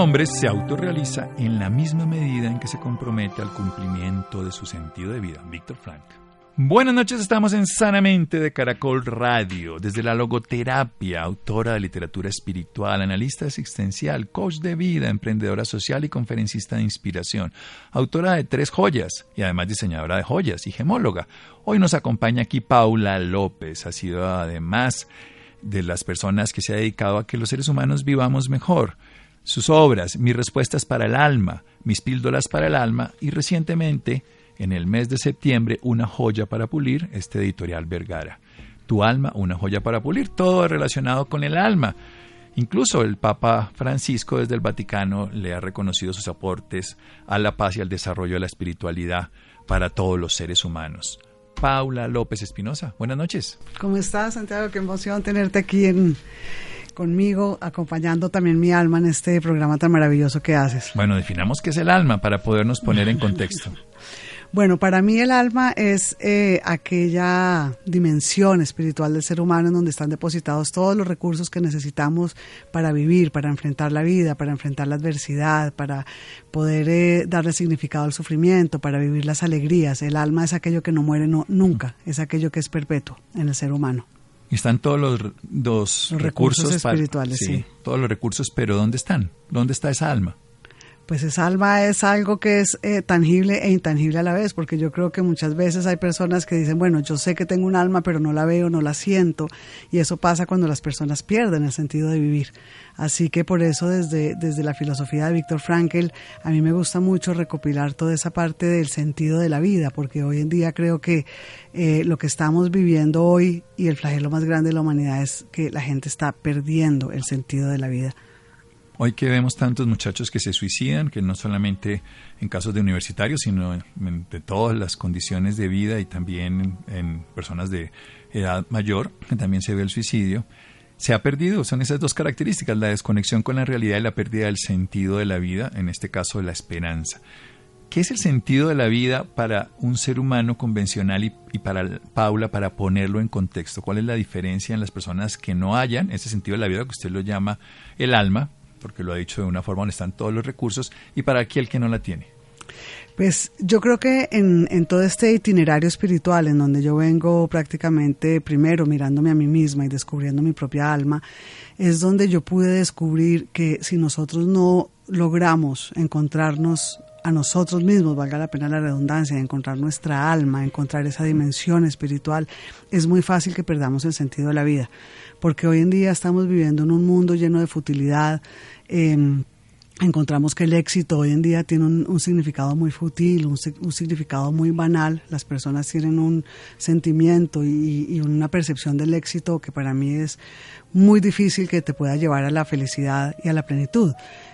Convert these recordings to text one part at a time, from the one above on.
Hombre se autorrealiza en la misma medida en que se compromete al cumplimiento de su sentido de vida. Víctor Frank. Buenas noches, estamos en Sanamente de Caracol Radio, desde la logoterapia, autora de literatura espiritual, analista existencial, coach de vida, emprendedora social y conferencista de inspiración, autora de tres joyas y además diseñadora de joyas y gemóloga. Hoy nos acompaña aquí Paula López, ha sido además de las personas que se ha dedicado a que los seres humanos vivamos mejor sus obras, Mis respuestas para el alma, Mis píldoras para el alma y recientemente, en el mes de septiembre, Una joya para pulir, este editorial Vergara. Tu alma, una joya para pulir, todo relacionado con el alma. Incluso el Papa Francisco desde el Vaticano le ha reconocido sus aportes a la paz y al desarrollo de la espiritualidad para todos los seres humanos. Paula López Espinosa, buenas noches. ¿Cómo estás, Santiago? Qué emoción tenerte aquí en, conmigo, acompañando también mi alma en este programa tan maravilloso que haces. Bueno, definamos qué es el alma para podernos poner en contexto. Bueno, para mí el alma es eh, aquella dimensión espiritual del ser humano en donde están depositados todos los recursos que necesitamos para vivir, para enfrentar la vida, para enfrentar la adversidad, para poder eh, darle significado al sufrimiento, para vivir las alegrías. El alma es aquello que no muere nunca, es aquello que es perpetuo en el ser humano. Están todos los, recursos, espirituales, sí, Todos los recursos, pero ¿dónde están? ¿Dónde está esa alma? Pues esa alma es algo que es eh, tangible e intangible a la vez, porque yo creo que muchas veces hay personas que dicen, bueno, yo sé que tengo un alma, pero no la veo, no la siento, y eso pasa cuando las personas pierden el sentido de vivir. Así que por eso desde, desde la filosofía de Víctor Frankl, a mí me gusta mucho recopilar toda esa parte del sentido de la vida, porque hoy en día creo que eh, lo que estamos viviendo hoy y el flagelo más grande de la humanidad es que la gente está perdiendo el sentido de la vida. Hoy que vemos tantos muchachos que se suicidan, que no solamente en casos de universitarios, sino de todas las condiciones de vida y también en personas de edad mayor, que también se ve el suicidio, se ha perdido. Son esas dos características, la desconexión con la realidad y la pérdida del sentido de la vida, en este caso la esperanza. ¿Qué es el sentido de la vida para un ser humano convencional y, para Paula para ponerlo en contexto? ¿Cuál es la diferencia en las personas que no hayan ese sentido de la vida que usted lo llama el alma, porque lo ha dicho de una forma donde están todos los recursos, y para aquel que no la tiene? Pues yo creo que en, todo este itinerario espiritual, en donde yo vengo prácticamente primero mirándome a mí misma y descubriendo mi propia alma, es donde yo pude descubrir que si nosotros no logramos encontrarnos a nosotros mismos, valga la pena la redundancia, encontrar nuestra alma, encontrar esa dimensión espiritual, es muy fácil que perdamos el sentido de la vida, porque hoy en día estamos viviendo en un mundo lleno de futilidad. Eh, encontramos que el éxito hoy en día tiene un, significado muy fútil, un, significado muy banal. Las personas tienen un sentimiento y, y, una percepción del éxito que para mí es muy difícil que te pueda llevar a la felicidad y a la plenitud.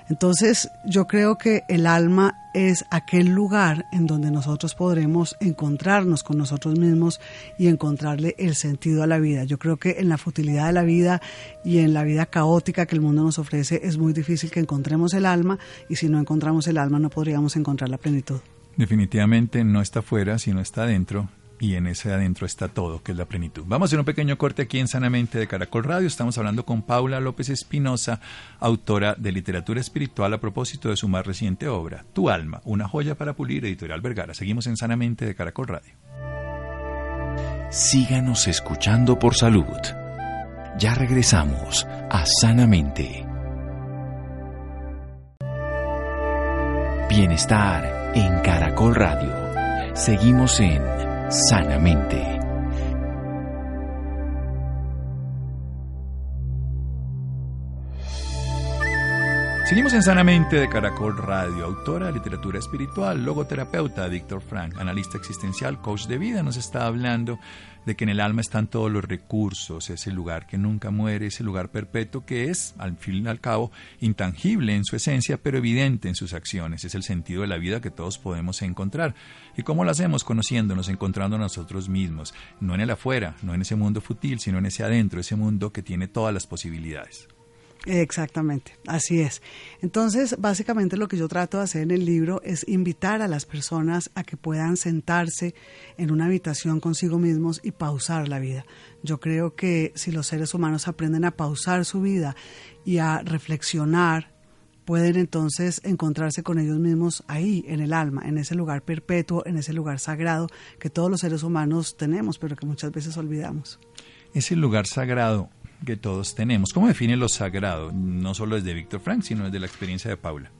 Entonces yo creo que el alma es aquel lugar en donde nosotros podremos encontrarnos con nosotros mismos y encontrarle el sentido a la vida. Yo creo que en la futilidad de la vida y en la vida caótica que el mundo nos ofrece es muy difícil que encontremos el alma y si no encontramos el alma no podríamos encontrar la plenitud. Definitivamente no está fuera, sino está dentro y en ese adentro está todo, que es la plenitud. Vamos a hacer un pequeño corte aquí en Sanamente de Caracol Radio. Estamos hablando con Paula López Espinosa, autora de literatura espiritual a propósito de su más reciente obra, Tu alma, una joya para pulir, editorial Vergara. Seguimos en Sanamente de Caracol Radio. Síganos escuchando por salud. Ya regresamos a Sanamente. Bienestar en Caracol Radio. Seguimos en sanamente. Seguimos en Sanamente de Caracol Radio, autora de literatura espiritual, logoterapeuta Víctor Frank, analista existencial, coach de vida, nos está hablando de que en el alma están todos los recursos, ese lugar que nunca muere, ese lugar perpetuo que es, al fin y al cabo, intangible en su esencia, pero evidente en sus acciones. Es el sentido de la vida que todos podemos encontrar. ¿Y cómo lo hacemos? Conociéndonos, encontrando nosotros mismos, no en el afuera, no en ese mundo fútil, sino en ese adentro, ese mundo que tiene todas las posibilidades. Exactamente, así es. Entonces, básicamente lo que yo trato de hacer en el libro es invitar a las personas a que puedan sentarse en una habitación consigo mismos y pausar la vida. Yo creo que si los seres humanos aprenden a pausar su vida y a reflexionar, pueden entonces encontrarse con ellos mismos ahí, en el alma, en ese lugar perpetuo, en ese lugar sagrado que todos los seres humanos tenemos, pero que muchas veces olvidamos. Ese lugar sagrado, que todos tenemos. ¿Cómo define lo sagrado? No solo desde Víctor Frank, sino desde la experiencia de Paula.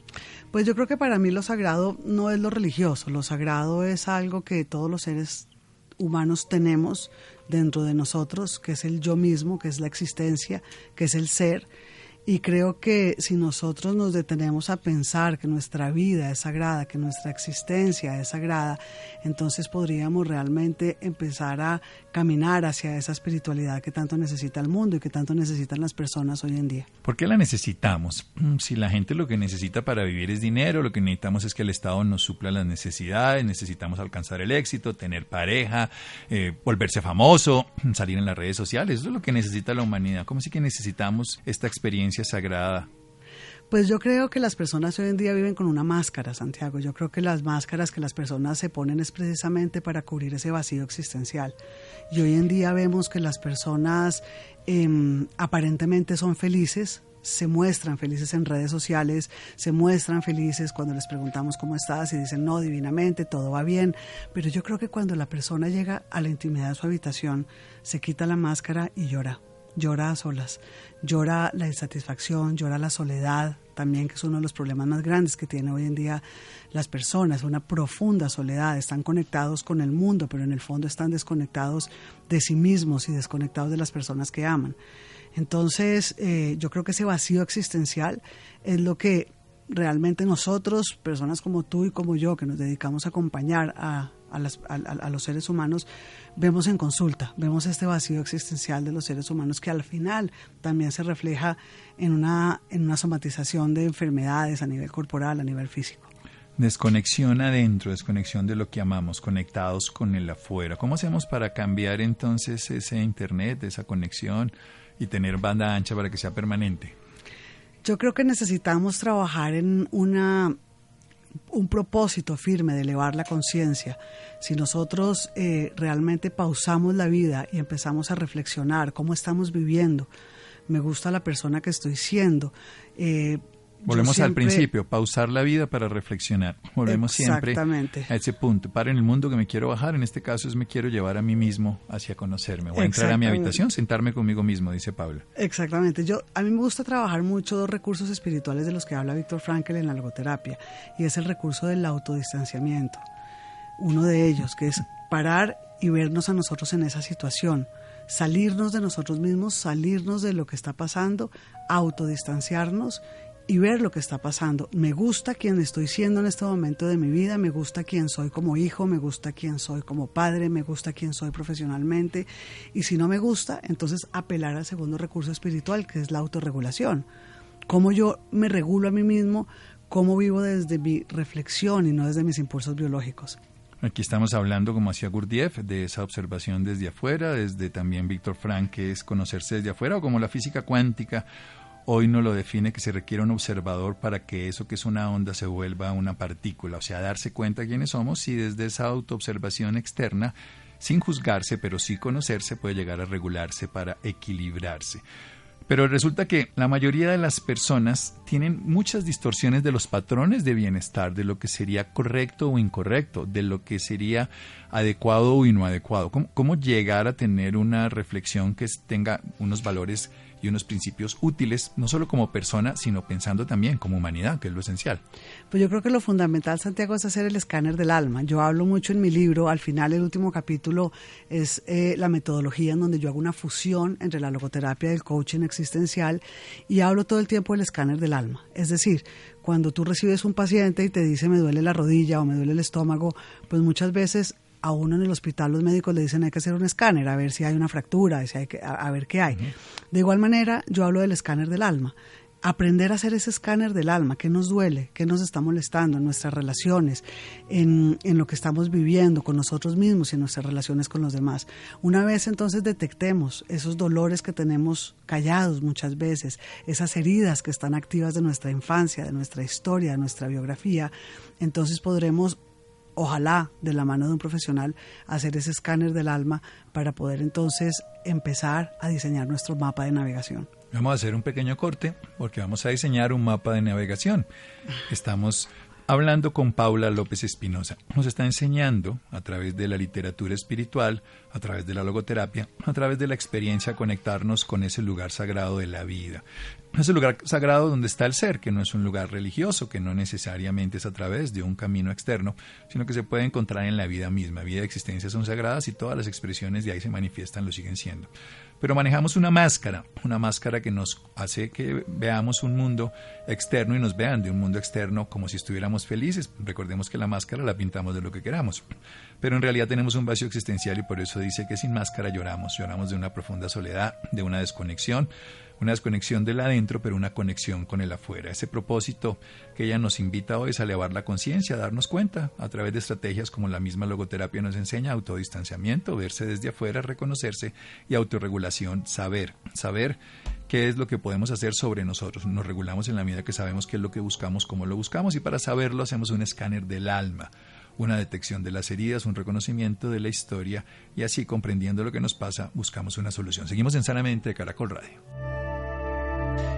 Pues yo creo que para mí lo sagrado no es lo religioso, lo sagrado es algo que todos los seres humanos tenemos dentro de nosotros, que es el yo mismo, que es la existencia, que es el ser y creo que si nosotros nos detenemos a pensar que nuestra vida es sagrada, que nuestra existencia es sagrada, entonces podríamos realmente empezar a caminar hacia esa espiritualidad que tanto necesita el mundo y que tanto necesitan las personas hoy en día. ¿Por qué la necesitamos? Si la gente lo que necesita para vivir es dinero, lo que necesitamos es que el Estado nos supla las necesidades, necesitamos alcanzar el éxito, tener pareja, eh, volverse famoso, salir en las redes sociales, eso es lo que necesita la humanidad. ¿Cómo si que necesitamos esta experiencia? Sagrada? Pues yo creo que las personas hoy en día viven con una máscara, Santiago. Yo creo que las máscaras que las personas se ponen es precisamente para cubrir ese vacío existencial. Y hoy en día vemos que las personas em, aparentemente son felices, se muestran felices en redes sociales, se muestran felices cuando les preguntamos cómo estás y dicen no, divinamente, todo va bien. Pero yo creo que cuando la persona llega a la intimidad de su habitación, se quita la máscara y llora llora a solas, llora la insatisfacción, llora la soledad, también que es uno de los problemas más grandes que tienen hoy en día las personas, una profunda soledad, están conectados con el mundo, pero en el fondo están desconectados de sí mismos y desconectados de las personas que aman. Entonces, eh, yo creo que ese vacío existencial es lo que realmente nosotros, personas como tú y como yo, que nos dedicamos a acompañar a, a, los seres humanos, vemos en consulta, vemos este vacío existencial de los seres humanos que al final también se refleja en una, en una somatización de enfermedades a nivel corporal, a nivel físico. Desconexión adentro, desconexión de lo que amamos, conectados con el afuera. ¿Cómo hacemos para cambiar entonces ese Internet, esa conexión y tener banda ancha para que sea permanente? Yo creo que necesitamos trabajar en una un propósito firme de elevar la conciencia, si nosotros eh, realmente pausamos la vida y empezamos a reflexionar cómo estamos viviendo, me gusta la persona que estoy siendo, eh, Volvemos al principio, pausar la vida para reflexionar. Volvemos siempre a ese punto. Para en el mundo que me quiero bajar, en este caso es me quiero llevar a mí mismo hacia conocerme. Voy a entrar a mi habitación, sentarme conmigo mismo, dice Pablo. Exactamente. Yo, a mí me gusta trabajar mucho dos recursos espirituales de los que habla Víctor Frankl en la logoterapia, y es el recurso del autodistanciamiento. Uno de ellos, que es parar y vernos a nosotros en esa situación salirnos de nosotros mismos, salirnos de lo que está pasando, autodistanciarnos y ver lo que está pasando. Me gusta quien estoy siendo en este momento de mi vida, me gusta quien soy como hijo, me gusta quien soy como padre, me gusta quien soy profesionalmente. Y si no me gusta, entonces apelar al segundo recurso espiritual, que es la autorregulación. Cómo yo me regulo a mí mismo, cómo vivo desde mi reflexión y no desde mis impulsos biológicos. Aquí estamos hablando, como hacía Gurdjieff, de esa observación desde afuera, desde también Víctor Frank, que es conocerse desde afuera, o como la física cuántica Hoy no lo define que se requiere un observador para que eso que es una onda se vuelva una partícula, o sea, darse cuenta quiénes somos y desde esa autoobservación externa, sin juzgarse, pero sí conocerse, puede llegar a regularse para equilibrarse. Pero resulta que la mayoría de las personas tienen muchas distorsiones de los patrones de bienestar, de lo que sería correcto o incorrecto, de lo que sería adecuado o inadecuado. ¿Cómo, cómo llegar a tener una reflexión que tenga unos valores y unos principios útiles, no solo como persona, sino pensando también como humanidad, que es lo esencial. Pues yo creo que lo fundamental, Santiago, es hacer el escáner del alma. Yo hablo mucho en mi libro, al final el último capítulo es eh, la metodología en donde yo hago una fusión entre la logoterapia y el coaching existencial y hablo todo el tiempo del escáner del alma. Es decir, cuando tú recibes un paciente y te dice me duele la rodilla o me duele el estómago, pues muchas veces a uno en el hospital los médicos le dicen hay que hacer un escáner a ver si hay una fractura, si hay que, a, ver qué hay. De igual manera, yo hablo del escáner del alma. Aprender a hacer ese escáner del alma, qué nos duele, qué nos está molestando en nuestras relaciones, en, en lo que estamos viviendo con nosotros mismos y en nuestras relaciones con los demás. Una vez entonces detectemos esos dolores que tenemos callados muchas veces, esas heridas que están activas de nuestra infancia, de nuestra historia, de nuestra biografía, entonces podremos ojalá de la mano de un profesional, hacer ese escáner del alma para poder entonces empezar a diseñar nuestro mapa de navegación. Vamos a hacer un pequeño corte porque vamos a diseñar un mapa de navegación. Estamos hablando con Paula López Espinosa. Nos está enseñando a través de la literatura espiritual, a través de la logoterapia, a través de la experiencia conectarnos con ese lugar sagrado de la vida. Ese lugar sagrado donde está el ser, que no es un lugar religioso, que no necesariamente es a través de un camino externo, sino que se puede encontrar en la vida misma. Vida y existencia son sagradas y todas las expresiones de ahí se manifiestan, lo siguen siendo pero manejamos una máscara, una máscara que nos hace que veamos un mundo externo y nos vean de un mundo externo como si estuviéramos felices. Recordemos que la máscara la pintamos de lo que queramos, pero en realidad tenemos un vacío existencial y por eso dice que sin máscara lloramos, lloramos de una profunda soledad, de una desconexión, una desconexión del adentro, pero una conexión con el afuera. Ese propósito que ella nos invita hoy es a elevar la conciencia, a darnos cuenta a través de estrategias como la misma logoterapia nos enseña, autodistanciamiento, verse desde afuera, reconocerse y autorregulación, saber, saber qué es lo que podemos hacer sobre nosotros. Nos regulamos en la medida que sabemos qué es lo que buscamos, cómo lo buscamos y para saberlo hacemos un escáner del alma una detección de las heridas, un reconocimiento de la historia y así comprendiendo lo que nos pasa, buscamos una solución. Seguimos en Sanamente de Caracol Radio.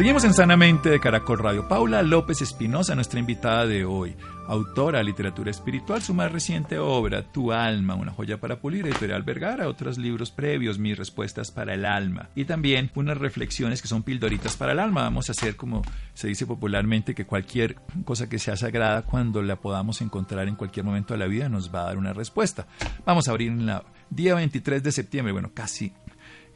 Seguimos en Sanamente de Caracol Radio. Paula López Espinosa, nuestra invitada de hoy, autora de literatura espiritual, su más reciente obra, Tu alma, una joya para pulir, editorial Vergara, otros libros previos, Mis respuestas para el alma, y también unas reflexiones que son pildoritas para el alma. Vamos a hacer, como se dice popularmente, que cualquier cosa que sea sagrada, cuando la podamos encontrar en cualquier momento de la vida, nos va a dar una respuesta. Vamos a abrir en el día 23 de septiembre, bueno, casi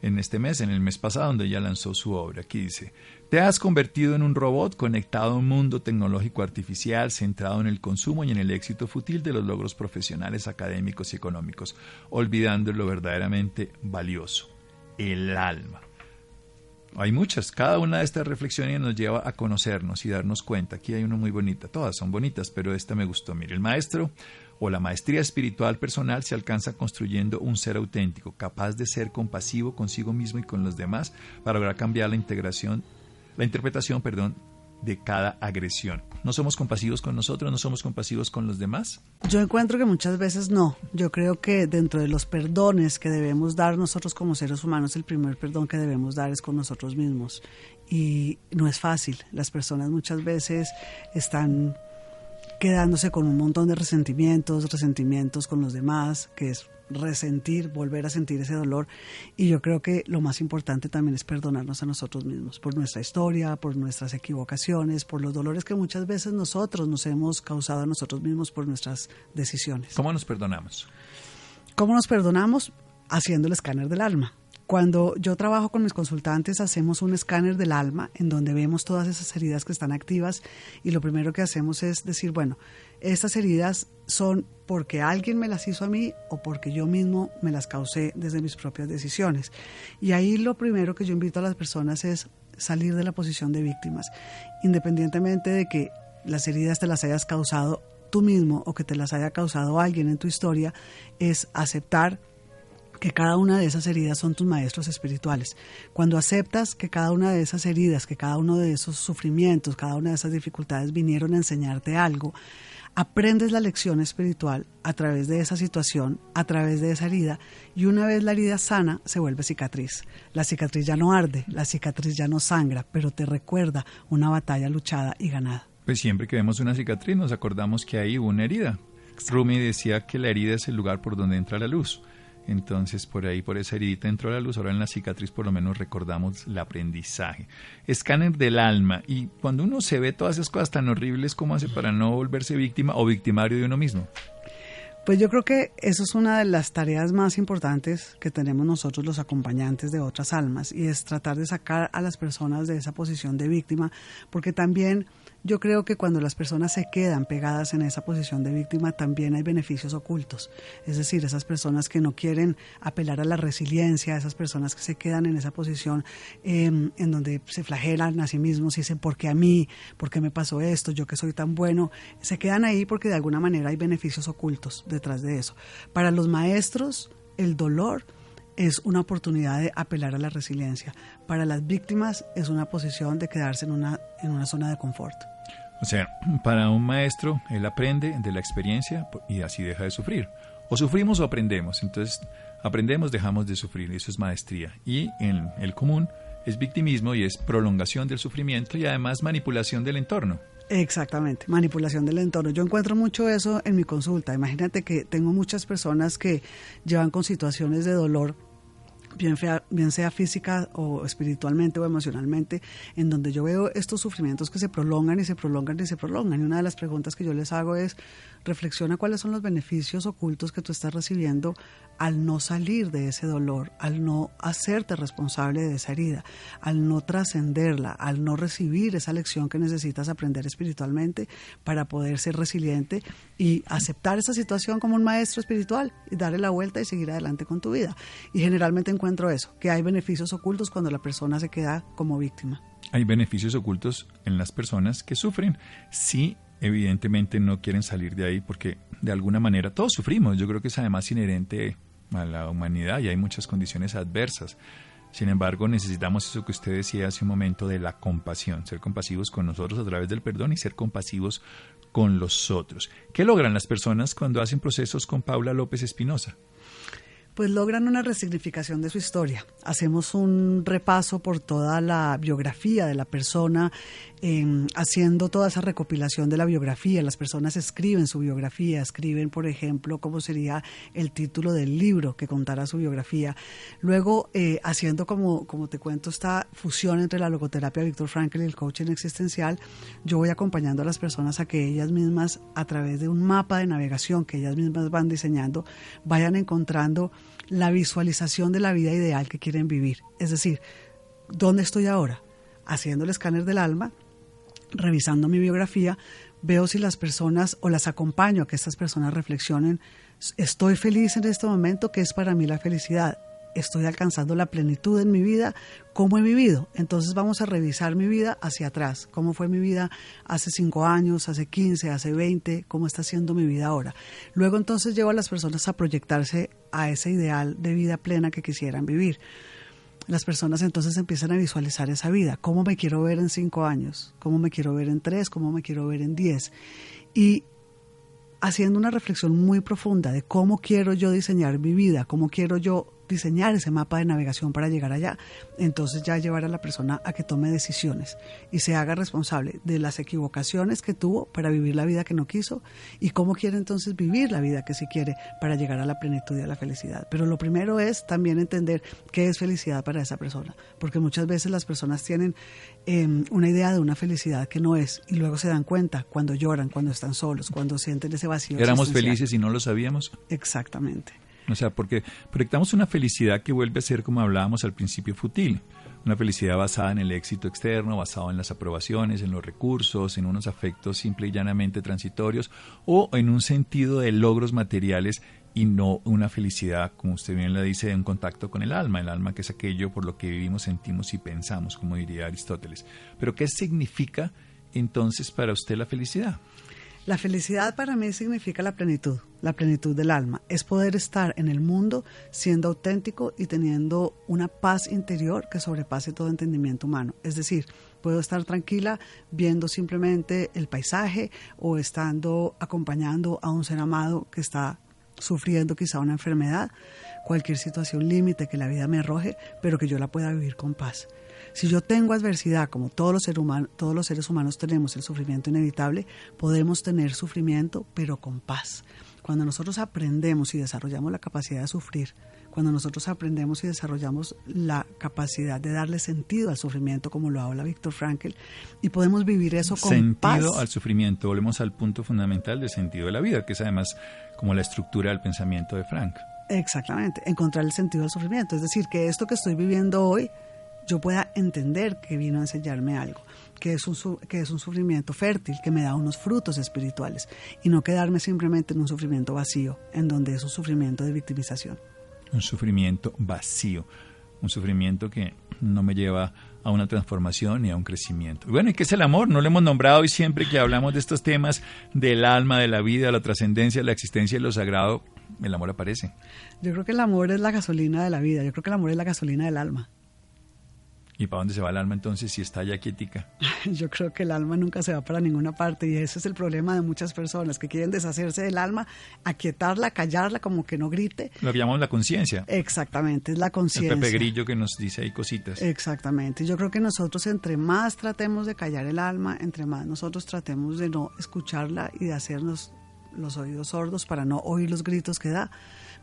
en este mes, en el mes pasado, donde ella lanzó su obra. Aquí dice, te has convertido en un robot conectado a un mundo tecnológico artificial centrado en el consumo y en el éxito fútil de los logros profesionales, académicos y económicos, olvidando lo verdaderamente valioso, el alma. Hay muchas, cada una de estas reflexiones nos lleva a conocernos y darnos cuenta. Aquí hay una muy bonita, todas son bonitas, pero esta me gustó. Mire, el maestro o la maestría espiritual personal se alcanza construyendo un ser auténtico, capaz de ser compasivo consigo mismo y con los demás para lograr cambiar la integración la interpretación, perdón, de cada agresión. ¿No somos compasivos con nosotros? ¿No somos compasivos con los demás? Yo encuentro que muchas veces no. Yo creo que dentro de los perdones que debemos dar nosotros como seres humanos, el primer perdón que debemos dar es con nosotros mismos. Y no es fácil. Las personas muchas veces están quedándose con un montón de resentimientos, resentimientos con los demás, que es resentir, volver a sentir ese dolor. Y yo creo que lo más importante también es perdonarnos a nosotros mismos por nuestra historia, por nuestras equivocaciones, por los dolores que muchas veces nosotros nos hemos causado a nosotros mismos por nuestras decisiones. ¿Cómo nos perdonamos? ¿Cómo nos perdonamos? Haciendo el escáner del alma. Cuando yo trabajo con mis consultantes, hacemos un escáner del alma en donde vemos todas esas heridas que están activas y lo primero que hacemos es decir, bueno, estas heridas son porque alguien me las hizo a mí o porque yo mismo me las causé desde mis propias decisiones. Y ahí lo primero que yo invito a las personas es salir de la posición de víctimas, independientemente de que las heridas te las hayas causado tú mismo o que te las haya causado alguien en tu historia, es aceptar que cada una de esas heridas son tus maestros espirituales. Cuando aceptas que cada una de esas heridas, que cada uno de esos sufrimientos, cada una de esas dificultades vinieron a enseñarte algo, aprendes la lección espiritual a través de esa situación, a través de esa herida, y una vez la herida sana, se vuelve cicatriz. La cicatriz ya no arde, la cicatriz ya no sangra, pero te recuerda una batalla luchada y ganada. Pues siempre que vemos una cicatriz nos acordamos que hay una herida. Rumi decía que la herida es el lugar por donde entra la luz. Entonces, por ahí, por esa herida entró la luz. Ahora en la cicatriz, por lo menos, recordamos el aprendizaje. Escáner del alma. Y cuando uno se ve todas esas cosas tan horribles, ¿cómo hace para no volverse víctima o victimario de uno mismo? Pues yo creo que eso es una de las tareas más importantes que tenemos nosotros los acompañantes de otras almas y es tratar de sacar a las personas de esa posición de víctima, porque también yo creo que cuando las personas se quedan pegadas en esa posición de víctima también hay beneficios ocultos. Es decir, esas personas que no quieren apelar a la resiliencia, esas personas que se quedan en esa posición em, en donde se flagelan a sí mismos y dicen, ¿por qué a mí? ¿Por qué me pasó esto? Yo que soy tan bueno. Se quedan ahí porque de alguna manera hay beneficios ocultos detrás de eso. Para los maestros, el dolor es una oportunidad de apelar a la resiliencia. Para las víctimas es una posición de quedarse en una, en una zona de confort. O sea, para un maestro, él aprende de la experiencia y así deja de sufrir. O sufrimos o aprendemos. Entonces, aprendemos, dejamos de sufrir. Eso es maestría. Y en el común es victimismo y es prolongación del sufrimiento y además manipulación del entorno. Exactamente, manipulación del entorno. Yo encuentro mucho eso en mi consulta. Imagínate que tengo muchas personas que llevan con situaciones de dolor bien, bien sea física o espiritualmente o emocionalmente, en donde yo veo estos sufrimientos que se prolongan y se prolongan y se prolongan. Y una de las preguntas que yo les hago es, reflexiona cuáles son los beneficios ocultos que tú estás recibiendo al no salir de ese dolor, al no hacerte responsable de esa herida, al no trascenderla, al no recibir esa lección que necesitas aprender espiritualmente para poder ser resiliente y aceptar esa situación como un maestro espiritual y darle la vuelta y seguir adelante con tu vida. Y generalmente encuentro eso, que hay beneficios ocultos cuando la persona se queda como víctima. Hay beneficios ocultos en las personas que sufren si evidentemente no quieren salir de ahí porque de alguna manera todos sufrimos. Yo creo que es además inherente a la humanidad y hay muchas condiciones adversas. Sin embargo, necesitamos eso que usted decía hace un momento de la compasión, ser compasivos con nosotros a través del perdón y ser compasivos con los otros. ¿Qué logran las personas cuando hacen procesos con Paula López Espinosa? Pues logran una resignificación de su historia. Hacemos un repaso por toda la biografía de la persona, em, haciendo toda esa recopilación de la biografía. Las personas escriben su biografía, escriben, por ejemplo, cómo sería el título del libro que contara su biografía. Luego, eh, haciendo, como, como te cuento, esta fusión entre la logoterapia Víctor Frankl y el coaching existencial, yo voy acompañando a las personas a que ellas mismas, a través de un mapa de navegación que ellas mismas van diseñando, vayan encontrando la visualización de la vida ideal que quieren vivir. Es decir, ¿dónde estoy ahora? Haciendo el escáner del alma, revisando mi biografía, veo si las personas o las acompaño a que estas personas reflexionen, estoy feliz en este momento, ¿qué es para mí la felicidad? Estoy alcanzando la plenitud en mi vida, cómo he vivido. Entonces vamos a revisar mi vida hacia atrás, cómo fue mi vida hace 5 años, hace 15, hace 20, cómo está siendo mi vida ahora. Luego entonces llevo a las personas a proyectarse a ese ideal de vida plena que quisieran vivir. Las personas entonces empiezan a visualizar esa vida, cómo me quiero ver en 5 años, cómo me quiero ver en 3, cómo me quiero ver en 10. Y haciendo una reflexión muy profunda de cómo quiero yo diseñar mi vida, cómo quiero yo diseñar ese mapa de navegación para llegar allá, entonces ya llevar a la persona a que tome decisiones y se haga responsable de las equivocaciones que tuvo para vivir la vida que no quiso y cómo quiere entonces vivir la vida que sí quiere para llegar a la plenitud y a la felicidad. Pero lo primero es también entender qué es felicidad para esa persona, porque muchas veces las personas tienen em, una idea de una felicidad que no es y luego se dan cuenta cuando lloran, cuando están solos, cuando sienten ese vacío. Éramos felices y no lo sabíamos. Exactamente. O sea, porque proyectamos una felicidad que vuelve a ser, como hablábamos al principio, fútil. Una felicidad basada en el éxito externo, basada en las aprobaciones, en los recursos, en unos afectos simple y llanamente transitorios o en un sentido de logros materiales y no una felicidad, como usted bien la dice, de un contacto con el alma. El alma que es aquello por lo que vivimos, sentimos y pensamos, como diría Aristóteles. Pero ¿qué significa entonces para usted la felicidad? La felicidad para mí significa la plenitud, la plenitud del alma. Es poder estar en el mundo siendo auténtico y teniendo una paz interior que sobrepase todo entendimiento humano. Es decir, puedo estar tranquila viendo simplemente el paisaje o estando acompañando a un ser amado que está sufriendo quizá una enfermedad, cualquier situación límite que la vida me arroje, pero que yo la pueda vivir con paz. Si yo tengo adversidad, como todos los, seres humanos, todos los seres humanos tenemos el sufrimiento inevitable, podemos tener sufrimiento, pero con paz. Cuando nosotros aprendemos y desarrollamos la capacidad de sufrir, cuando nosotros aprendemos y desarrollamos la capacidad de darle sentido al sufrimiento, como lo habla Víctor Frankl, y podemos vivir eso con sentido al sufrimiento. Volvemos al punto fundamental del sentido de la vida, que es además como la estructura del pensamiento de Frank. Exactamente, encontrar el sentido del sufrimiento. Es decir, que esto que estoy viviendo hoy yo pueda entender que vino a enseñarme algo, que es, un, que es un sufrimiento fértil, que me da unos frutos espirituales, y no quedarme simplemente en un sufrimiento vacío, en donde es un sufrimiento de victimización. Un sufrimiento vacío, un sufrimiento que no me lleva a una transformación y a un crecimiento. bueno, ¿y qué es el amor? No lo hemos nombrado y siempre que hablamos de estos temas del alma, de la vida, la trascendencia, de la existencia y lo sagrado, el amor aparece. Yo creo que el amor es la gasolina de la vida, yo creo que el amor es la gasolina del alma. ¿Y para dónde se va el alma entonces si está ya quietica? Yo creo que el alma nunca se va para ninguna parte y ese es el problema de muchas personas que quieren deshacerse del alma, aquietarla, callarla, como que no grite. Lo que llamamos la conciencia. Exactamente, es la conciencia. El Pepe Grillo que nos dice ahí cositas. Exactamente. Yo creo que nosotros entre más tratemos de callar el alma, entre más nosotros tratemos de no escucharla y de hacernos los oídos sordos para no oír los gritos que da,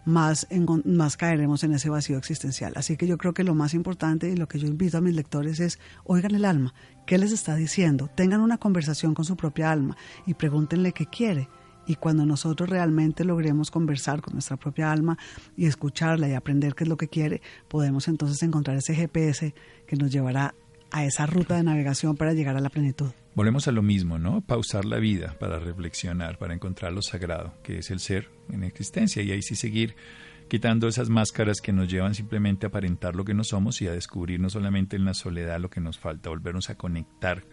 más, más caeremos en ese vacío existencial. Así que yo creo que lo más importante y lo que yo invito a mis lectores es, oigan el alma, ¿qué les está diciendo? Tengan una conversación con su propia alma y pregúntenle qué quiere. Y cuando nosotros realmente logremos conversar con nuestra propia alma y escucharla y aprender qué es lo que quiere, podemos entonces encontrar ese GPS que nos llevará a esa ruta de navegación para llegar a la plenitud. Volvemos a lo mismo, ¿no? Pausar la vida para reflexionar, para encontrar lo sagrado, que es el ser en existencia, y ahí sí seguir quitando esas máscaras que nos llevan simplemente a aparentar lo que no somos y a descubrir no solamente en la soledad lo que nos falta, volvernos a conectar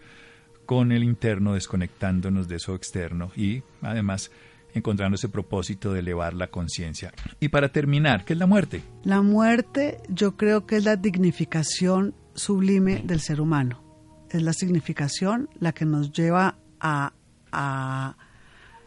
con el interno, desconectándonos de eso externo y además encontrando ese propósito de elevar la conciencia. Y para terminar, ¿qué es la muerte? La muerte yo creo que es la dignificación sublime del ser humano. Es la significación la que nos lleva a,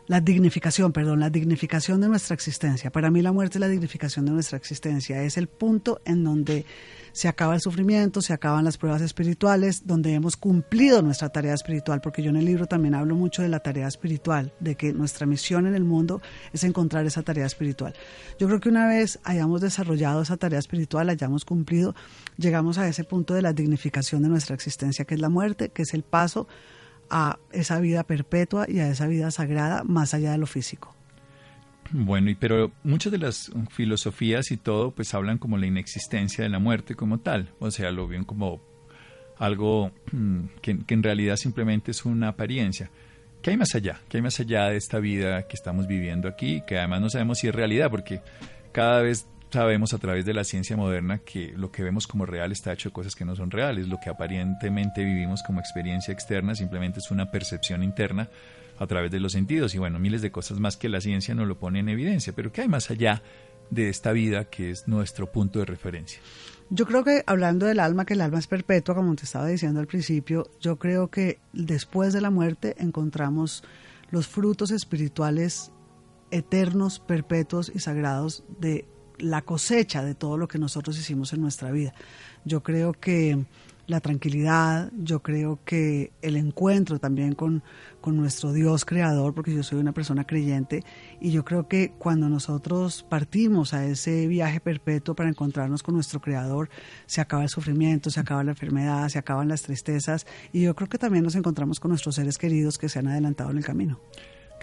la dignificación, perdón, la dignificación de nuestra existencia. Para mí la muerte es la dignificación de nuestra existencia, es el punto en donde se acaba el sufrimiento, se acaban las pruebas espirituales, donde hemos cumplido nuestra tarea espiritual, porque yo en el libro también hablo mucho de la tarea espiritual, de que nuestra misión en el mundo es encontrar esa tarea espiritual. Yo creo que una vez hayamos desarrollado esa tarea espiritual, hayamos cumplido, llegamos a ese punto de la dignificación de nuestra existencia, que es la muerte, que es el paso a esa vida perpetua y a esa vida sagrada más allá de lo físico. Bueno, y pero muchas de las filosofías y todo pues hablan como la inexistencia de la muerte como tal, o sea, lo ven como algo mm, que, que en realidad simplemente es una apariencia. ¿Qué hay más allá? ¿Qué hay más allá de esta vida que estamos viviendo aquí? Que además no sabemos si es realidad, porque cada vez sabemos a través de la ciencia moderna que lo que vemos como real está hecho de cosas que no son reales. Lo que aparentemente vivimos como experiencia externa simplemente es una percepción interna a través de los sentidos y bueno, miles de cosas más que la ciencia no lo pone en evidencia. Pero ¿qué hay más allá de esta vida que es nuestro punto de referencia? Yo creo que hablando del alma, que el alma es perpetua, como te estaba diciendo al principio, yo creo que después de la muerte encontramos los frutos espirituales eternos, perpetuos y sagrados de la cosecha de todo lo que nosotros hicimos en nuestra vida. Yo creo que la tranquilidad, yo creo que el encuentro también con, con, nuestro Dios creador, porque yo soy una persona creyente, y yo creo que cuando nosotros partimos a ese viaje perpetuo para encontrarnos con nuestro creador, se acaba el sufrimiento, se acaba la enfermedad, se acaban las tristezas, y yo creo que también nos encontramos con nuestros seres queridos que se han adelantado en el camino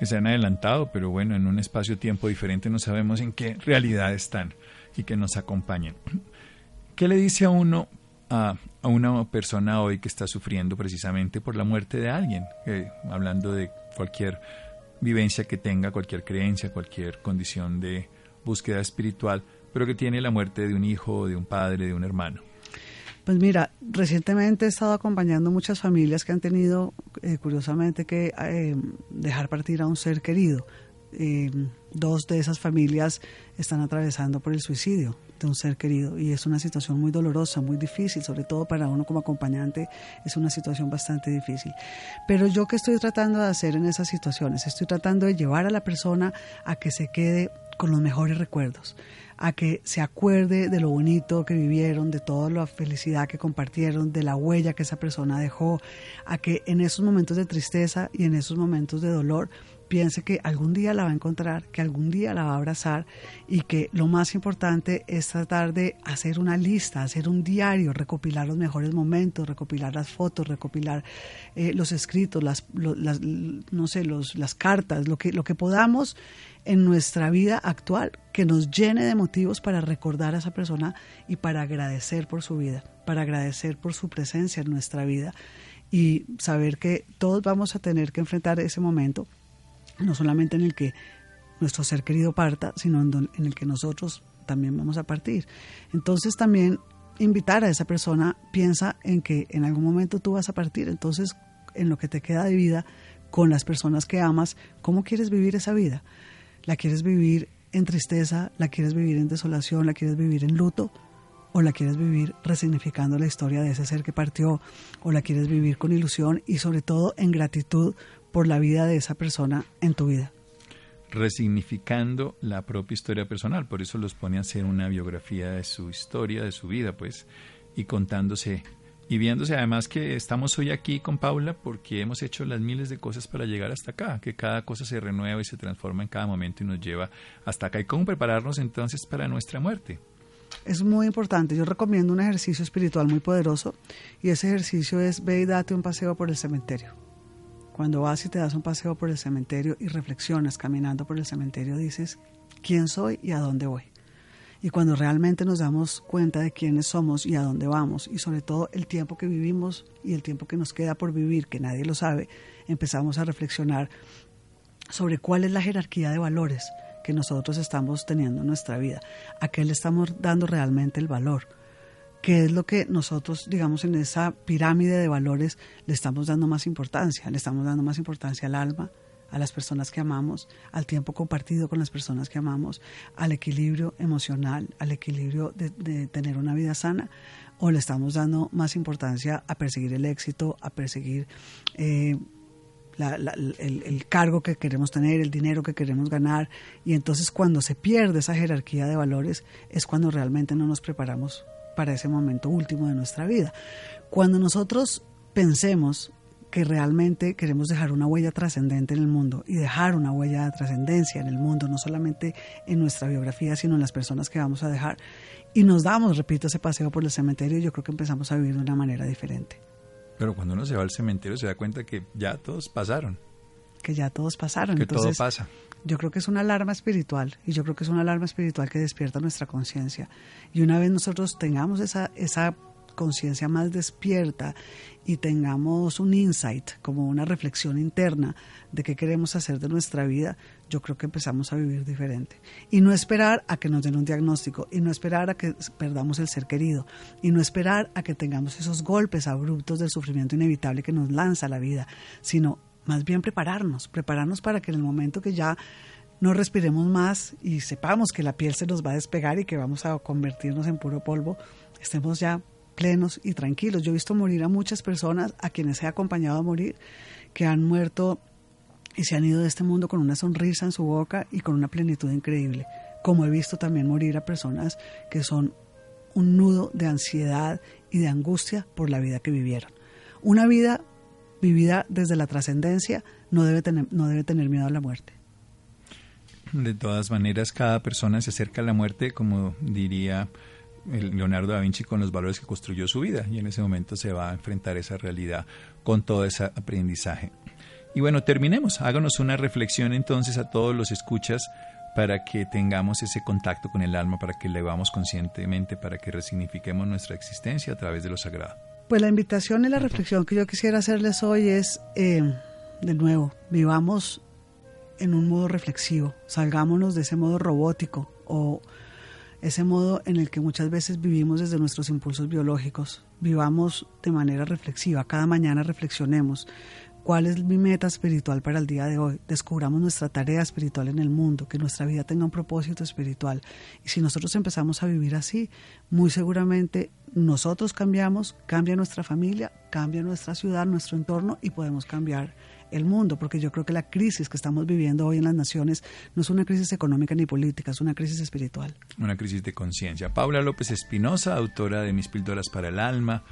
que se han adelantado, pero bueno, en un espacio-tiempo diferente no sabemos en qué realidad están y que nos acompañen. ¿Qué le dice a uno, a, una persona hoy que está sufriendo precisamente por la muerte de alguien? hablando de cualquier vivencia que tenga, cualquier creencia, cualquier condición de búsqueda espiritual, pero que tiene la muerte de un hijo, de un padre, de un hermano. Pues mira, recientemente he estado acompañando muchas familias que han tenido, eh, curiosamente, que eh, dejar partir a un ser querido. Eh, dos de esas familias están atravesando por el suicidio de un ser querido y es una situación muy dolorosa, muy difícil, sobre todo para uno como acompañante es una situación bastante difícil. Pero yo que estoy tratando de hacer en esas situaciones, estoy tratando de llevar a la persona a que se quede con los mejores recuerdos, a que se acuerde de lo bonito que vivieron, de toda la felicidad que compartieron, de la huella que esa persona dejó, a que en esos momentos de tristeza y en esos momentos de dolor piense que algún día la va a encontrar, que algún día la va a abrazar y que lo más importante es tratar de hacer una lista, hacer un diario, recopilar los mejores momentos, recopilar las fotos, recopilar eh, los escritos, las, no sé, los, las cartas, lo que, lo que podamos en nuestra vida actual que nos llene de motivos para recordar a esa persona y para agradecer por su vida, para agradecer por su presencia en nuestra vida y saber que todos vamos a tener que enfrentar ese momento no solamente en el que nuestro ser querido parta, sino en, el que nosotros también vamos a partir. Entonces también invitar a esa persona, piensa en que en algún momento tú vas a partir, entonces en lo que te queda de vida con las personas que amas, ¿cómo quieres vivir esa vida? ¿La quieres vivir en tristeza? ¿La quieres vivir en desolación? ¿La quieres vivir en luto? ¿O la quieres vivir resignificando la historia de ese ser que partió? ¿O la quieres vivir con ilusión y sobre todo en gratitud por la vida de esa persona en tu vida. Resignificando la propia historia personal, por eso los pone a hacer una biografía de su historia, de su vida, pues, y contándose y viéndose además que estamos hoy aquí con Paula porque hemos hecho las miles de cosas para llegar hasta acá, que cada cosa se renueva y se transforma en cada momento y nos lleva hasta acá. ¿Y cómo prepararnos entonces para nuestra muerte? Es muy importante. Yo recomiendo un ejercicio espiritual muy poderoso y ese ejercicio es ve y date un paseo por el cementerio. Cuando vas y te das un paseo por el cementerio y reflexionas caminando por el cementerio, dices, ¿quién soy y a dónde voy? Y cuando realmente nos damos cuenta de quiénes somos y a dónde vamos, y sobre todo el tiempo que vivimos y el tiempo que nos queda por vivir, que nadie lo sabe, empezamos a reflexionar sobre cuál es la jerarquía de valores que nosotros estamos teniendo en nuestra vida, a qué le estamos dando realmente el valor qué es lo que nosotros, digamos, en esa pirámide de valores le estamos dando más importancia. Le estamos dando más importancia al alma, a las personas que amamos, al tiempo compartido con las personas que amamos, al equilibrio emocional, al equilibrio de, tener una vida sana, o le estamos dando más importancia a perseguir el éxito, a perseguir eh, el, el, cargo que queremos tener, el dinero que queremos ganar, y entonces cuando se pierde esa jerarquía de valores es cuando realmente no nos preparamos para ese momento último de nuestra vida. Cuando nosotros pensemos que realmente queremos dejar una huella trascendente en el mundo y dejar una huella de trascendencia en el mundo, no solamente en nuestra biografía, sino en las personas que vamos a dejar, y nos damos, repito, ese paseo por el cementerio, yo creo que empezamos a vivir de una manera diferente. Pero cuando uno se va al cementerio se da cuenta que ya todos pasaron. Que ya todos pasaron. Que todo pasa. Yo creo que es una alarma espiritual y yo creo que es una alarma espiritual que despierta nuestra conciencia. Y una vez nosotros tengamos esa, esa conciencia más despierta y tengamos un insight, como una reflexión interna de qué queremos hacer de nuestra vida, yo creo que empezamos a vivir diferente. Y no esperar a que nos den un diagnóstico, y no esperar a que perdamos el ser querido, y no esperar a que tengamos esos golpes abruptos del sufrimiento inevitable que nos lanza la vida, sino más bien prepararnos, prepararnos para que en el momento que ya no respiremos más y sepamos que la piel se nos va a despegar y que vamos a convertirnos en puro polvo, estemos ya plenos y tranquilos. Yo he visto morir a muchas personas a quienes he acompañado a morir, que han muerto y se han ido de este mundo con una sonrisa en su boca y con una plenitud increíble. Como he visto también morir a personas que son un nudo de ansiedad y de angustia por la vida que vivieron. Una vida vivida desde la trascendencia, no debe, tener, no debe tener miedo a la muerte. De todas maneras, cada persona se acerca a la muerte, como diría Leonardo da Vinci, con los valores que construyó su vida, y en ese momento se va a enfrentar esa realidad con todo ese aprendizaje. Y bueno, terminemos. Háganos una reflexión entonces a todos los escuchas para que tengamos ese contacto con el alma, para que le vamos conscientemente, para que resignifiquemos nuestra existencia a través de lo sagrado. Pues la invitación y la reflexión que yo quisiera hacerles hoy es, eh, de nuevo, vivamos en un modo reflexivo, salgámonos de ese modo robótico o ese modo en el que muchas veces vivimos desde nuestros impulsos biológicos. Vivamos de manera reflexiva, cada mañana reflexionemos. ¿Cuál es mi meta espiritual para el día de hoy? Descubramos nuestra tarea espiritual en el mundo, que nuestra vida tenga un propósito espiritual. Y si nosotros empezamos a vivir así, muy seguramente nosotros cambiamos, cambia nuestra familia, cambia nuestra ciudad, nuestro entorno y podemos cambiar el mundo, porque yo creo que la crisis que estamos viviendo hoy en las naciones no es una crisis económica ni política, es una crisis espiritual. Una crisis de conciencia. Paula López Espinosa, autora de Mis píldoras para el alma,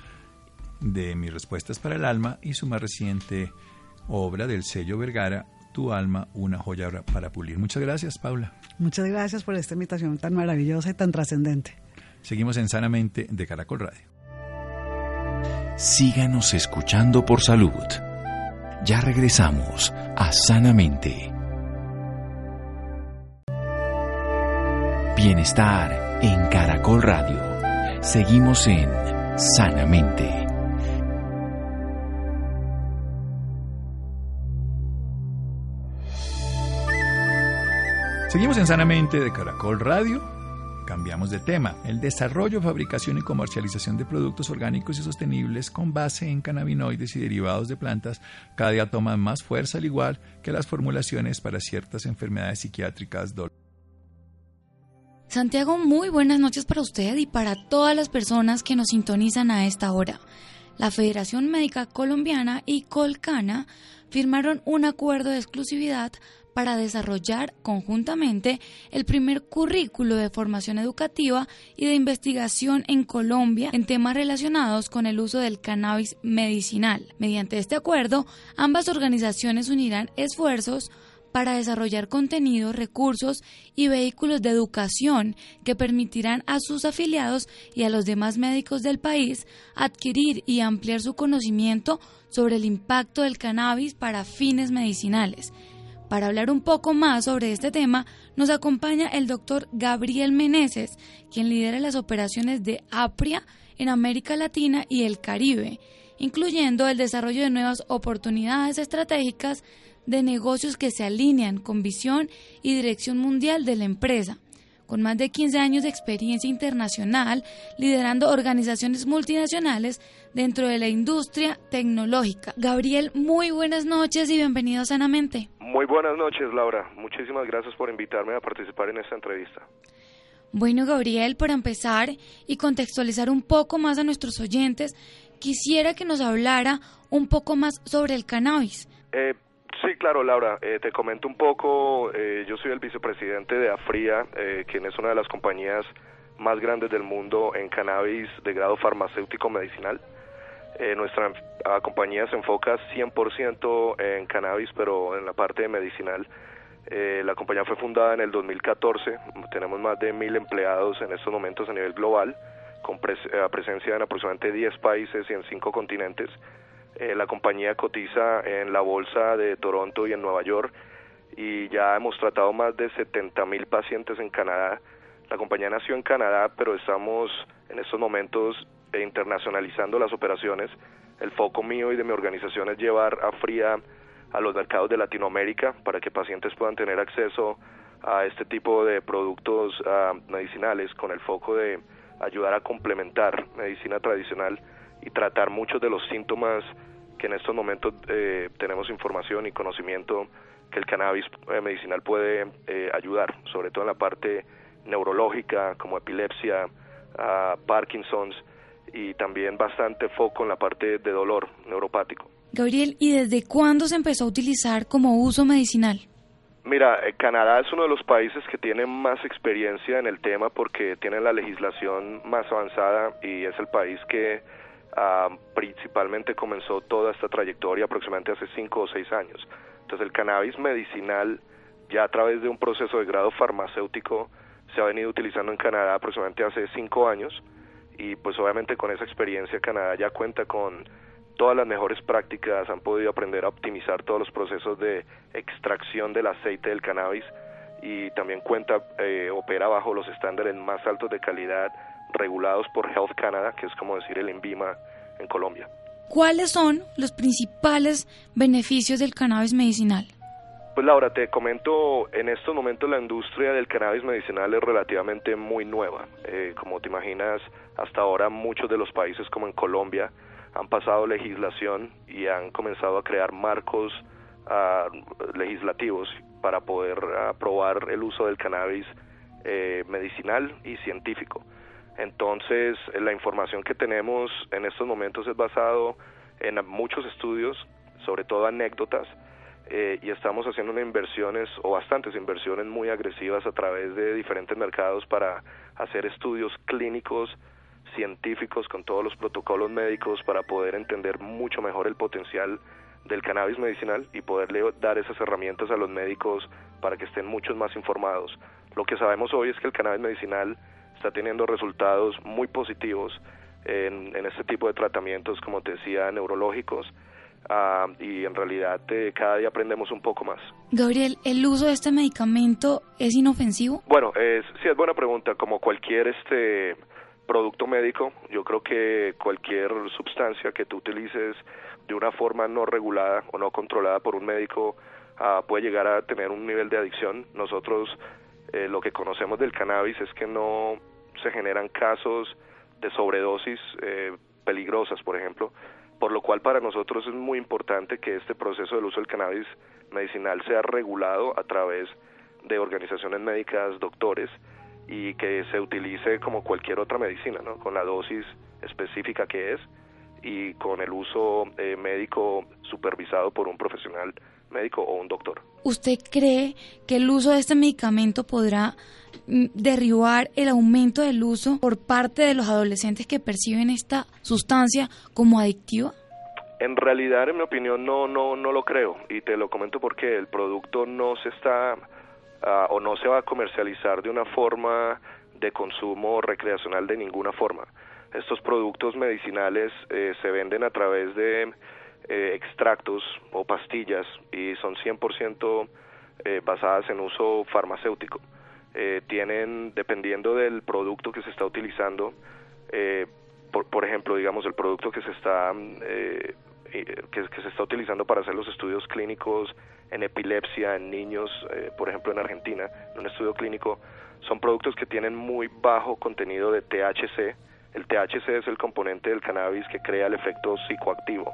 de Mis respuestas para el alma y su más reciente obra del sello Vergara, Tu alma, una joya para pulir. Muchas gracias, Paula. Muchas gracias por esta invitación tan maravillosa y tan trascendente. Seguimos en Sanamente de Caracol Radio. Síganos escuchando por salud. Ya regresamos a Sanamente. Bienestar en Caracol Radio. Seguimos en Sanamente. Seguimos en Sanamente de Caracol Radio Cambiamos de tema. El desarrollo, fabricación y comercialización de productos orgánicos y sostenibles con base en cannabinoides y derivados de plantas cada día toman más fuerza al igual que las formulaciones para ciertas enfermedades psiquiátricas. Santiago, muy buenas noches para usted y para todas las personas que nos sintonizan a esta hora. La Federación Médica Colombiana y Colcana firmaron un acuerdo de exclusividad para desarrollar conjuntamente el primer currículo de formación educativa y de investigación en Colombia en temas relacionados con el uso del cannabis medicinal. Mediante este acuerdo, ambas organizaciones unirán esfuerzos para desarrollar contenidos, recursos y vehículos de educación que permitirán a sus afiliados y a los demás médicos del país adquirir y ampliar su conocimiento sobre el impacto del cannabis para fines medicinales. Para hablar un poco más sobre este tema, nos acompaña el doctor Gabriel Meneses, quien lidera las operaciones de APRIA en América Latina y el Caribe, incluyendo el desarrollo de nuevas oportunidades estratégicas de negocios que se alinean con visión y dirección mundial de la empresa con más de 15 años de experiencia internacional liderando organizaciones multinacionales dentro de la industria tecnológica. Gabriel, muy buenas noches y bienvenido Sanamente. Muy buenas noches, Laura. Muchísimas gracias por invitarme a participar en esta entrevista. Bueno, Gabriel, para empezar y contextualizar un poco más a nuestros oyentes, quisiera que nos hablara un poco más sobre el cannabis. Eh, Sí, claro, Laura. Eh, te comento un poco. Eh, yo soy el vicepresidente de Afria, eh, quien es una de las compañías más grandes del mundo en cannabis de grado farmacéutico medicinal. nuestra ah, compañía se enfoca 100% en cannabis, pero en la parte medicinal. la compañía fue fundada en el 2014. Tenemos más de mil empleados en estos momentos a nivel global, con presencia en aproximadamente 10 países y en 5 continentes. Eh, la compañía cotiza en la bolsa de Toronto y en Nueva York y ya hemos tratado más de 70 mil pacientes en Canadá. La compañía nació en Canadá, pero estamos en estos momentos internacionalizando las operaciones. El foco mío y de mi organización es llevar a Fría a los mercados de Latinoamérica para que pacientes puedan tener acceso a este tipo de productos ah, medicinales con el foco de ayudar a complementar medicina tradicional y tratar muchos de los síntomas que en estos momentos eh, tenemos información y conocimiento que el cannabis eh, medicinal puede eh, ayudar, sobre todo en la parte neurológica como epilepsia, Parkinson's y también bastante foco en la parte de dolor neuropático. Gabriel, ¿y desde cuándo se empezó a utilizar como uso medicinal? Mira, Canadá es uno de los países que tiene más experiencia en el tema porque tiene la legislación más avanzada y es el país que Ah, principalmente comenzó toda esta trayectoria aproximadamente hace cinco o seis años. Entonces el cannabis medicinal ya a través de un proceso de grado farmacéutico se ha venido utilizando en Canadá aproximadamente hace cinco años y pues obviamente con esa experiencia Canadá ya cuenta con todas las mejores prácticas, han podido aprender a optimizar todos los procesos de extracción del aceite del cannabis y también cuenta, eh, opera bajo los estándares más altos de calidad regulados por Health Canada, que es como decir el ENVIMA en Colombia. ¿Cuáles son los principales beneficios del cannabis medicinal? Pues Laura, te comento, en estos momentos la industria del cannabis medicinal es relativamente muy nueva. Eh, como te imaginas, hasta ahora muchos de los países como en Colombia han pasado legislación y han comenzado a crear marcos uh, legislativos para poder aprobar el uso del cannabis eh, medicinal y científico. Entonces, la información que tenemos en estos momentos es basado en muchos estudios, sobre todo anécdotas, eh, y estamos haciendo inversiones o bastantes inversiones muy agresivas a través de diferentes mercados para hacer estudios clínicos científicos con todos los protocolos médicos para poder entender mucho mejor el potencial del cannabis medicinal y poderle dar esas herramientas a los médicos para que estén muchos más informados. Lo que sabemos hoy es que el cannabis medicinal está teniendo resultados muy positivos en, este tipo de tratamientos, como te decía, neurológicos, ah, y en realidad eh, cada día aprendemos un poco más. Gabriel, ¿el uso de este medicamento es inofensivo? Bueno, es, sí, es buena pregunta. Como cualquier este producto médico, yo creo que cualquier sustancia que tú utilices de una forma no regulada o no controlada por un médico ah, puede llegar a tener un nivel de adicción. Nosotros eh, lo que conocemos del cannabis es que no se generan casos de sobredosis eh, peligrosas, por ejemplo, por lo cual para nosotros es muy importante que este proceso del uso del cannabis medicinal sea regulado a través de organizaciones médicas, doctores, y que se utilice como cualquier otra medicina, ¿no? con la dosis específica que es y con el uso eh, médico supervisado por un profesional médico o un doctor. ¿Usted cree que el uso de este medicamento podrá mm, derribar el aumento del uso por parte de los adolescentes que perciben esta sustancia como adictiva? En realidad, en mi opinión, no, no, no lo creo y te lo comento porque el producto no se está Ah, o no se va a comercializar de una forma de consumo recreacional de ninguna forma. Estos productos medicinales eh, se venden a través de eh, extractos o pastillas y son 100% eh, basadas en uso farmacéutico. tienen, dependiendo del producto que se está utilizando, por, por, ejemplo, digamos, el producto que se está que, se está utilizando para hacer los estudios clínicos en epilepsia en niños, eh, por ejemplo en Argentina, en un estudio clínico, son productos que tienen muy bajo contenido de THC. El THC es el componente del cannabis que crea el efecto psicoactivo.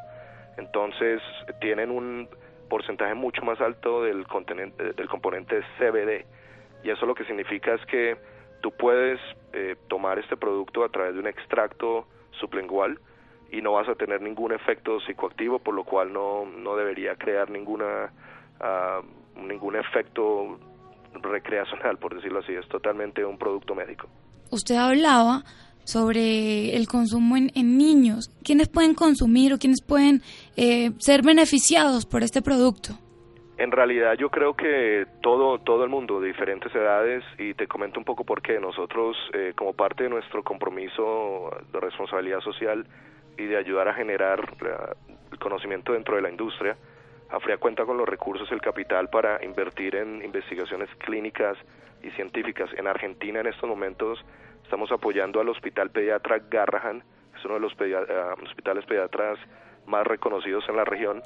Entonces tienen un porcentaje mucho más alto del, del componente CBD. Y eso lo que significa es que tú puedes eh, tomar este producto a través de un extracto sublingual y no vas a tener ningún efecto psicoactivo, por lo cual no, no debería crear ninguna uh, ningún efecto recreacional, por decirlo así, es totalmente un producto médico. Usted hablaba sobre el consumo en, niños. ¿Quiénes pueden consumir o quiénes pueden eh, ser beneficiados por este producto? En realidad yo creo que todo todo el mundo de diferentes edades y te comento un poco por qué nosotros eh, como parte de nuestro compromiso de responsabilidad social y de ayudar a generar el conocimiento dentro de la industria, AFRIA cuenta con los recursos y el capital para invertir en investigaciones clínicas y científicas. En Argentina en estos momentos estamos apoyando al Hospital Pediatra Garrahan, es uno de los eh, hospitales pediatras más reconocidos en la región,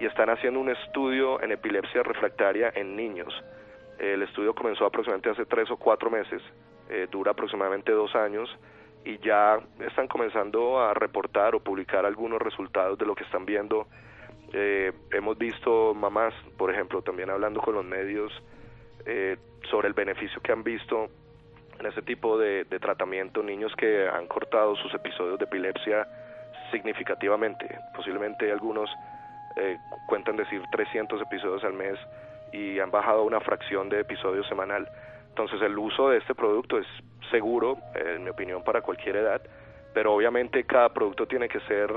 y están haciendo un estudio en epilepsia refractaria en niños. El estudio comenzó aproximadamente hace tres o cuatro meses, eh, dura aproximadamente dos años y ya están comenzando a reportar o publicar algunos resultados de lo que están viendo eh, hemos visto mamás, por ejemplo, también hablando con los medios eh, sobre el beneficio que han visto en ese tipo de, tratamiento, niños que han cortado sus episodios de epilepsia significativamente, posiblemente algunos eh, cuentan decir 300 episodios al mes y han bajado una fracción de episodios semanal. Entonces el uso de este producto es seguro, en mi opinión, para cualquier edad, pero obviamente cada producto tiene que ser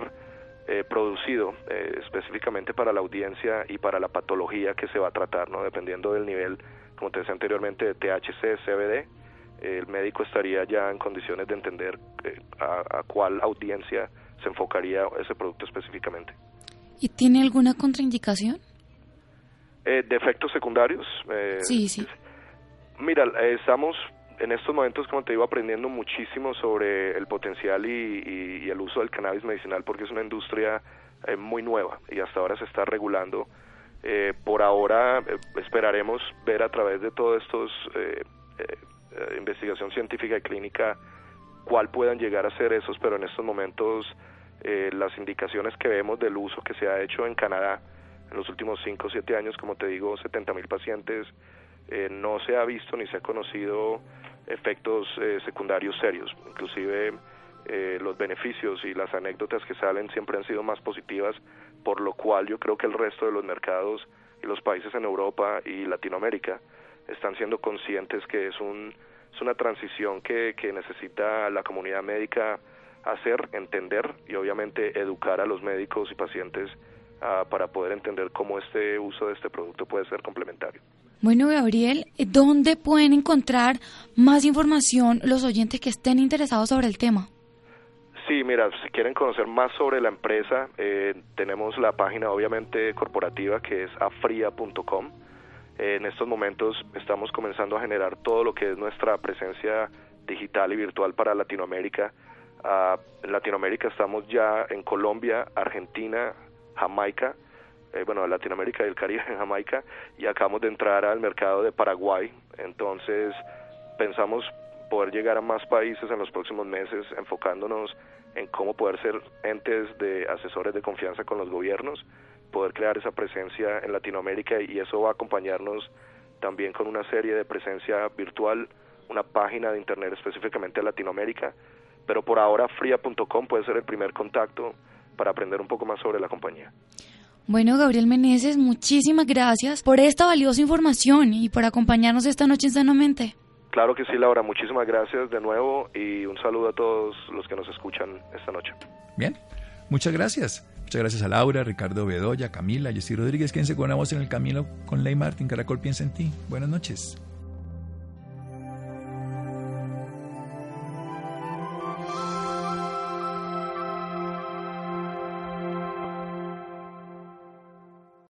eh, producido eh, específicamente para la audiencia y para la patología que se va a tratar, ¿no? Dependiendo del nivel, como te decía anteriormente, de THC, CBD, el médico estaría ya en condiciones de entender eh, a, a, cuál audiencia se enfocaría ese producto específicamente. ¿Y tiene alguna contraindicación? de efectos secundarios. sí, sí. Mira, estamos en estos momentos, como te digo, aprendiendo muchísimo sobre el potencial y, el uso del cannabis medicinal porque es una industria eh, muy nueva y hasta ahora se está regulando. Eh, por ahora eh, esperaremos ver a través de todos estos eh, investigación científica y clínica cuál puedan llegar a ser esos, pero en estos momentos las indicaciones que vemos del uso que se ha hecho en Canadá en los últimos 5 o 7 años, como te digo, 70 mil pacientes, no se ha visto ni se ha conocido efectos secundarios serios, inclusive eh, los beneficios y las anécdotas que salen siempre han sido más positivas, por lo cual yo creo que el resto de los mercados y los países en Europa y Latinoamérica están siendo conscientes que es, un, es una transición que, que necesita la comunidad médica hacer, entender y obviamente educar a los médicos y pacientes uh, para poder entender cómo este uso de este producto puede ser complementario. Bueno, Gabriel, ¿dónde pueden encontrar más información los oyentes que estén interesados sobre el tema? Sí, mira, si quieren conocer más sobre la empresa, eh, tenemos la página obviamente corporativa que es afria.com. en estos momentos estamos comenzando a generar todo lo que es nuestra presencia digital y virtual para Latinoamérica. Uh, en Latinoamérica estamos ya en Colombia, Argentina, Jamaica, eh, bueno, Latinoamérica y el Caribe en Jamaica, y acabamos de entrar al mercado de Paraguay. Entonces, pensamos poder llegar a más países en los próximos meses, enfocándonos en cómo poder ser entes de asesores de confianza con los gobiernos, poder crear esa presencia en Latinoamérica y eso va a acompañarnos también con una serie de presencia virtual, una página de internet específicamente a Latinoamérica, pero por ahora fria.com puede ser el primer contacto para aprender un poco más sobre la compañía. Bueno, Gabriel Meneses, muchísimas gracias por esta valiosa información y por acompañarnos esta noche en Sanamente. Claro que sí, Laura. Muchísimas gracias de nuevo y un saludo a todos los que nos escuchan esta noche. Bien, muchas gracias. Muchas gracias a Laura, Ricardo Bedoya, Camila, Jessy Rodríguez. Quédense con una voz en el camino con Ley Martín. Caracol piensa en ti. Buenas noches.